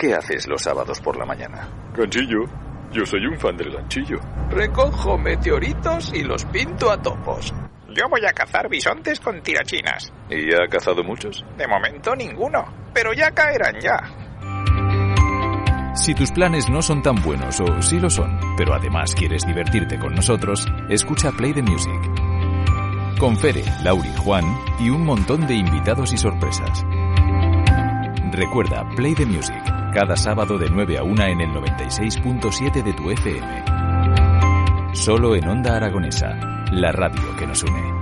¿qué haces los sábados por la mañana? Ganchillo. Yo soy un fan del ganchillo. Recojo meteoritos y los pinto a topos. Yo voy a cazar bisontes con tirachinas. ¿Y ha cazado muchos? De momento ninguno, pero ya caerán ya. Si tus planes no son tan buenos o sí lo son, pero además quieres divertirte con nosotros, escucha Play the Music. Con Fere, Lauri, Juan y un montón de invitados y sorpresas. Recuerda Play the Music, cada sábado de 9 a 1 en el 96.7 de tu FM. Solo en Onda Aragonesa, la radio que nos une.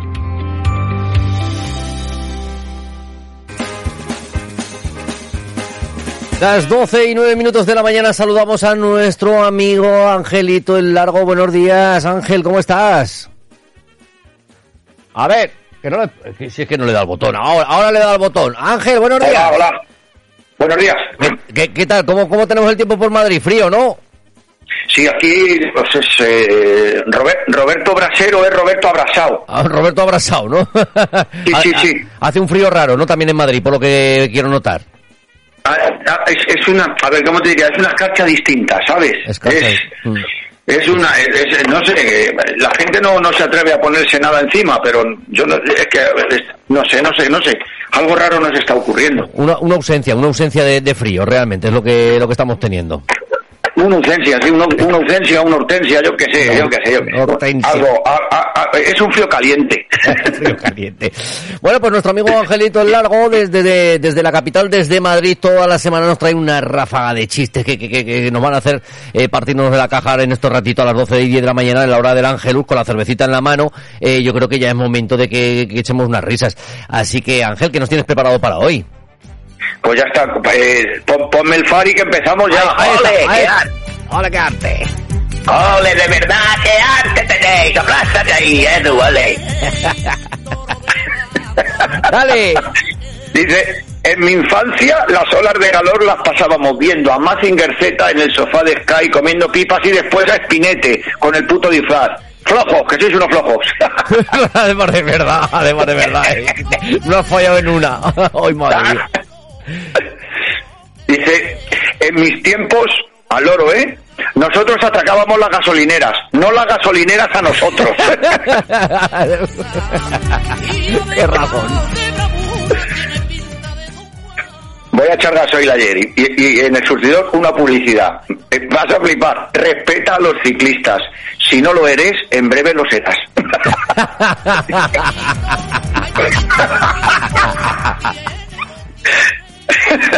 Las 12 y 9 minutos de la mañana saludamos a nuestro amigo Angelito el Largo. Buenos días, Ángel, ¿cómo estás? A ver, que no le, si es que no le da el botón, ahora, ahora le da el botón. Ángel, buenos días. Hola, hola. Buenos días. ¿Qué, qué tal? ¿Cómo, ¿Cómo tenemos el tiempo por Madrid? ¿Frío, no? Sí, aquí pues es eh, Robert- Roberto Brasero es Roberto Abrasado. Ah, Roberto Abrasado, ¿no? Sí, sí, sí. Hace un frío raro, ¿no? También en Madrid, por lo que quiero notar. Ah, ah, Es, es una, a ver, ¿cómo te diría? Es una escarcha distinta, ¿sabes? Escarcha. Es, Mm. Es una, es- no sé, la gente no, no se atreve a ponerse nada encima, pero yo no, es que, no sé, no sé, no sé. Algo raro nos está ocurriendo. Una, una ausencia, una ausencia de, de frío, realmente, es lo que, lo que estamos teniendo. Una ausencia, sí, una, una ausencia, una hortensia, yo qué sé, yo qué sé, yo qué sé. Hortensia. Algo, a- a- a- es un frío caliente. Frío caliente. Bueno, pues nuestro amigo Angelito el Largo, desde, de- desde la capital, desde Madrid, toda la semana nos trae una ráfaga de chistes que, que, que- que nos van a hacer eh, partirnos de la caja en estos ratitos a las 12 y 10 de la mañana, en la hora del Ángelus, con la cervecita en la mano. Eh, yo creo que ya es momento de que, que echemos unas risas. Así que, Ángel, ¿qué nos tienes preparado para hoy? Pues ya está, eh, pon- ponme el Fari que empezamos ya. Ahí ¡Ole, ahí qué arte! ¡Hola, qué arte! ¡Ole, de verdad, qué arte tenéis! ¡Aplástate ahí, Edu, ole! ¡Dale! Dice, en mi infancia las olas de calor las pasábamos viendo a Mazinger Z en el sofá de Sky comiendo pipas y después a Espinete con el puto disfraz. Flojos, que sois unos flojos. además de verdad, además de verdad. eh. No has fallado en una. Hoy, madre mía. Dice, en mis tiempos, al oro, ¿eh? Nosotros atracábamos las gasolineras, no las gasolineras a nosotros. Qué razón. Voy a echar gasoil ayer y, y- y en el surtidor una publicidad. Eh, Vas a flipar. Respeta a los ciclistas. Si no lo eres, en breve lo serás.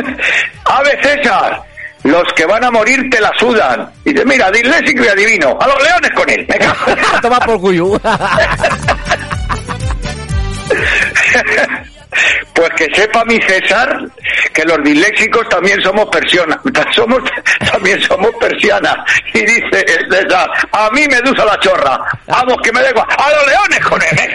Ave César, los que van a morir te la sudan. Y dice, mira, disléxico y adivino. A los leones con él. Venga. Toma por cuyo. Pues que sepa mi César que los disléxicos también somos personas, somos, también somos persianas. Y dice el César, a mí me dusa la chorra, vamos que me dejo, a los leones con él.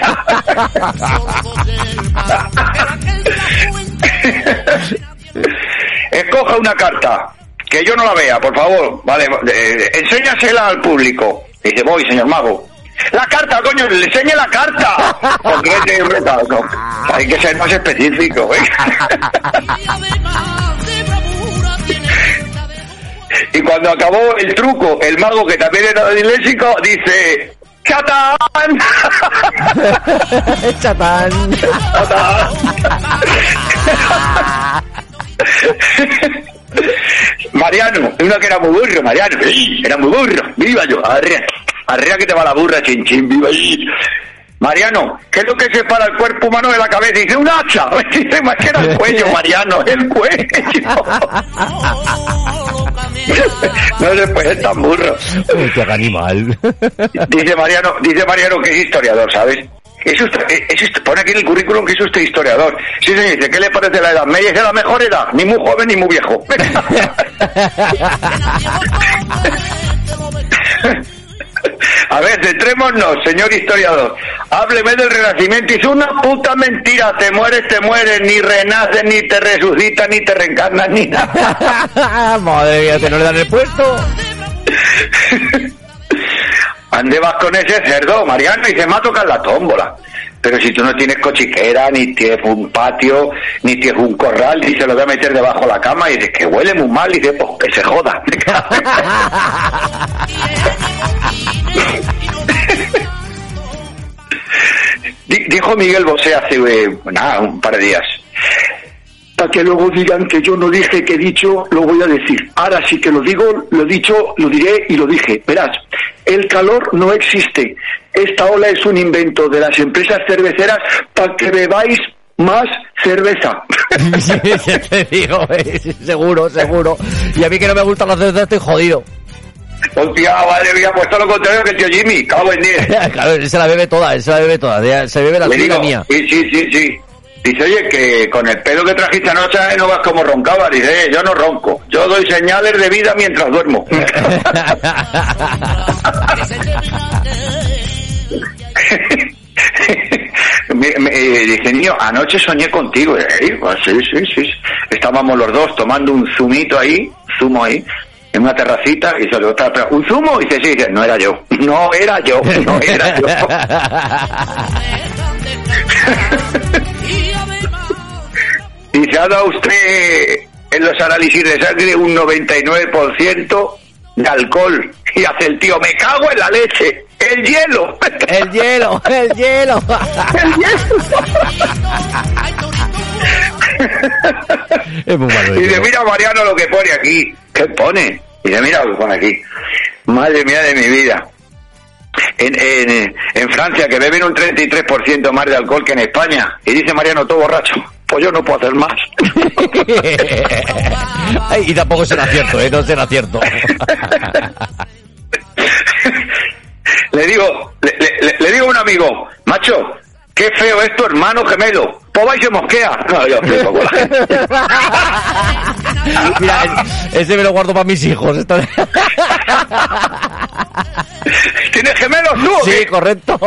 Escoja una carta, que yo no la vea, por favor, vale, eh, enséñasela al público. Dice, voy, señor mago. La carta, coño, le enseñe la carta. Concrete, hombre, no, Hay que ser más específico. ¿eh? Y cuando acabó el truco, el mago, que también era disléxico, dice... ¡Chatán! Chatán. Mariano, uno que era muy burro, Mariano, era muy burro, viva yo, arrea, arrea que te va la burra, chin chin, viva ahí. Mariano, ¿qué es lo que separa el cuerpo humano de la cabeza? Dice, un hacha, dice, más que era el cuello, Mariano, el cuello. no se puede ser tan burro. Uy, qué animal. Dice Mariano, dice Mariano que es historiador, ¿sabes? Es usted, es usted- pone aquí en el currículum que es usted historiador. Sí, señor, dice, ¿qué le parece la edad media? Es de la mejor edad, ni muy joven ni muy viejo. A ver, centrémonos, señor historiador. Hábleme del renacimiento. Es una puta mentira. Te mueres, te mueres. Ni renaces, ni te resucitas, ni te reencarnas, ni nada. Madre mía, que no le dan el puesto. Ande vas con ese cerdo, Mariano, y se me ha tocado la tómbola. pero si tú no tienes cochiquera, ni tienes un patio, ni tienes un corral, y se lo voy a meter debajo de la cama, y dices que huele muy mal, y dices, pues que se joda. Di- Dijo Miguel Bosé hace eh, nada, un par de días. Para que luego digan que yo no dije que he dicho, lo voy a decir. Ahora sí que lo digo, lo he dicho, lo diré y lo dije. Verás, el calor no existe. Esta ola es un invento de las empresas cerveceras para que bebáis más cerveza. ya te digo, eh, seguro, seguro. Y a mí que no me gusta la cerveza estoy jodido. Hostia, madre mía, pues todo lo contrario que el tío Jimmy, cago en diez. claro, él se la bebe toda, él se la bebe toda. Se bebe la la digo, mía. sí, sí, sí, sí. Dice, oye, que con el pelo que trajiste anoche no vas como roncaba. Dice, eh, yo no ronco. Yo doy señales de vida mientras duermo. Me- me- eh, dice, niño, anoche soñé contigo. Eh, pues sí, sí, sí. Estábamos los dos tomando un zumito ahí, zumo ahí, en una terracita, y se otra, pero, ¿un zumo? Y dice, sí, dice, no era yo. No era yo, no era yo. Y se ha dado usted en los análisis de sangre un 99% de alcohol. Y hace el tío, me cago en la leche. El hielo. El hielo, el hielo. es muy malo. Y dice, mira Mariano lo que pone aquí. ¿Qué pone? Y dice, mira lo que pone aquí. Madre mía de mi vida. En, en, en Francia, que beben un 33% más de alcohol que en España. Y dice Mariano, todo borracho. Pues yo no puedo hacer más. Ay, y tampoco será cierto, ¿eh? No será cierto. le digo, le, le- le digo a un amigo, macho, qué feo es tu hermano gemelo. Pues vais y se mosquea. No, yo flipo con la gente. Mira, ese me lo guardo para mis hijos. esto- ¿Tienes gemelos tú Sí, qué? correcto.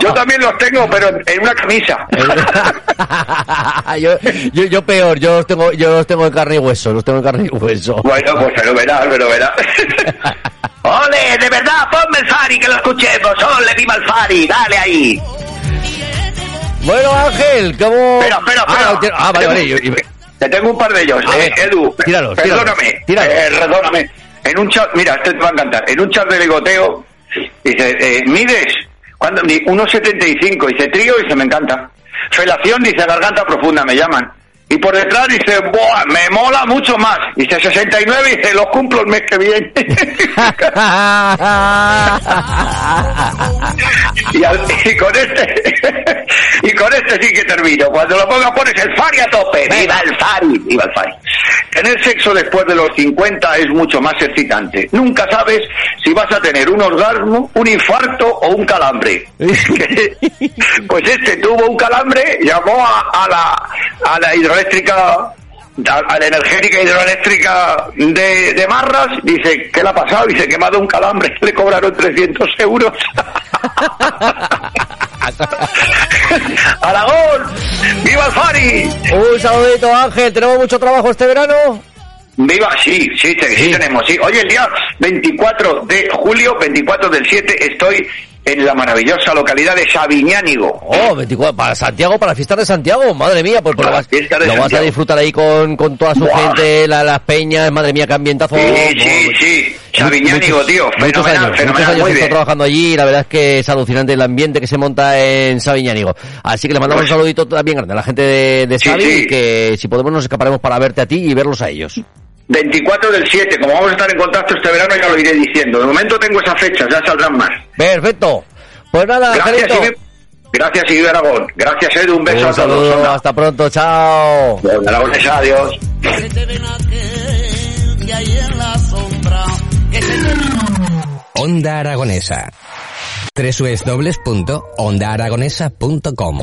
Yo también los tengo, pero en, una camisa. yo, yo, yo peor, yo los tengo, yo los tengo en carne y hueso, los tengo en carne y hueso. Bueno, pues fenomenal, fenomenal. ¡Ole, de verdad, ponme el Fari que lo escuchemos! ¡Ole, viva el Fari! ¡Dale ahí! Bueno, Ángel, ¿cómo? Espera, espera, Ah, espera. ah, vale, vale. yo- yo- Te tengo un par de ellos. A Eh, ver, Edu, tíralos, perdóname. tíralos, tíralos. eh, perdóname. En un chat, mira, este te va a encantar. En un chat de ligoteo, dice, eh, ¿mides? ¿Cuándo? Di- 1,75. Dice, trío, dice, me encanta. Felación, dice, garganta profunda, me llaman. Y por detrás dice, ¡buah! Me mola mucho más. Dice, 69, dice, los cumplo el mes que viene. y, al- y con este, y con este sí que termino. Cuando lo pongas pones el Fari a tope. ¡Viva el Fari! ¡Viva el Fari! Tener sexo después de los 50 es mucho más excitante. Nunca sabes si vas a tener un orgasmo, un infarto o un calambre. pues este tuvo un calambre, llamó a, a la, a la hidroeléctrica a, la energética hidroeléctrica de, de Marras, dice, ¿qué le ha pasado? Dice que me ha dado un calambre, le cobraron 300 euros. ¡Aragón! ¡Viva el Fari! Un saludito, Ángel. ¿Tenemos mucho trabajo este verano? Viva, sí, sí, sí, sí tenemos, sí. Oye, el día 24 de julio, 24 del 7, estoy en la maravillosa localidad de Sabiñánigo. Oh, 24, para Santiago, para la fiesta de Santiago, madre mía, pues, lo, vas, lo a disfrutar ahí con, con toda su Buah. gente, la- las peñas, madre mía, qué ambientazo. Sí, Oh, sí, sí. Sabiñánigo, muchos- tío. Muchos Fenomenal, años, muchos fenomenal, años muy he estado bien. trabajando allí y la verdad es que es alucinante el ambiente que se monta en Sabiñánigo. Así que le mandamos un Pues- saludito también grande a la gente de, de Sí, Sabi sí. y que si podemos nos escaparemos para verte a ti y verlos a ellos. 24 del 7, como vamos a estar en contacto este verano, ya lo iré diciendo. De momento tengo esas fechas, ya saldrán más. Perfecto. Pues nada, Gracias. Ibe- Gracias, Ibe Aragón. Gracias, Edu. Un beso Un a todos. saludo, hasta pronto, chao. Aragonesa, adiós. Onda Aragonesa. www.ondaaragonesa.com